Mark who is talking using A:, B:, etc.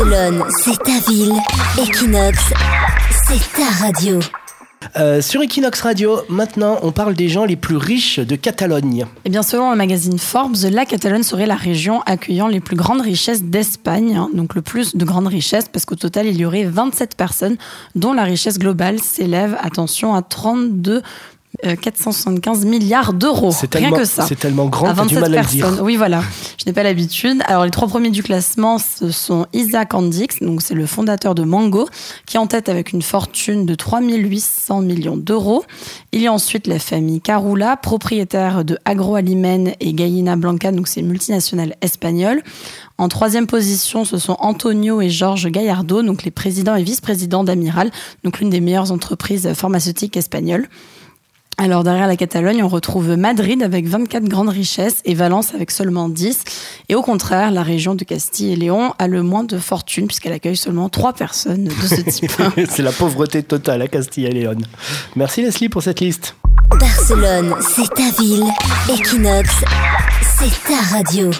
A: Barcelone, c'est ta ville. Equinox, c'est ta radio.
B: Euh, sur Equinox Radio, maintenant, on parle des gens les plus riches de Catalogne.
C: Eh bien, selon le magazine Forbes, la Catalogne serait la région accueillant les plus grandes richesses d'Espagne, hein, donc le plus de grandes richesses, parce qu'au total, il y aurait 27 personnes dont la richesse globale s'élève, attention, à 32 475 euh, milliards d'euros. Rien que ça.
B: C'est tellement grand que du mal à le dire.
C: Oui, voilà. Je n'ai pas l'habitude. Alors, les trois premiers du classement, ce sont Isaac Andix, donc c'est le fondateur de Mango, qui est en tête avec une fortune de 3800 millions d'euros. Il y a ensuite la famille Carula, propriétaire de Agroalimen et Gallina Blanca, donc c'est multinationale espagnole. En troisième position, ce sont Antonio et Georges Gallardo, donc les présidents et vice-présidents d'Amiral, donc l'une des meilleures entreprises pharmaceutiques espagnoles. Alors derrière la Catalogne, on retrouve Madrid avec 24 grandes richesses et Valence avec seulement 10. Et au contraire, la région de Castille et Léon a le moins de fortune puisqu'elle accueille seulement 3 personnes de ce type.
B: c'est la pauvreté totale à Castille et Léon. Merci Leslie pour cette liste.
A: Barcelone, c'est ta ville. Equinox, c'est ta radio.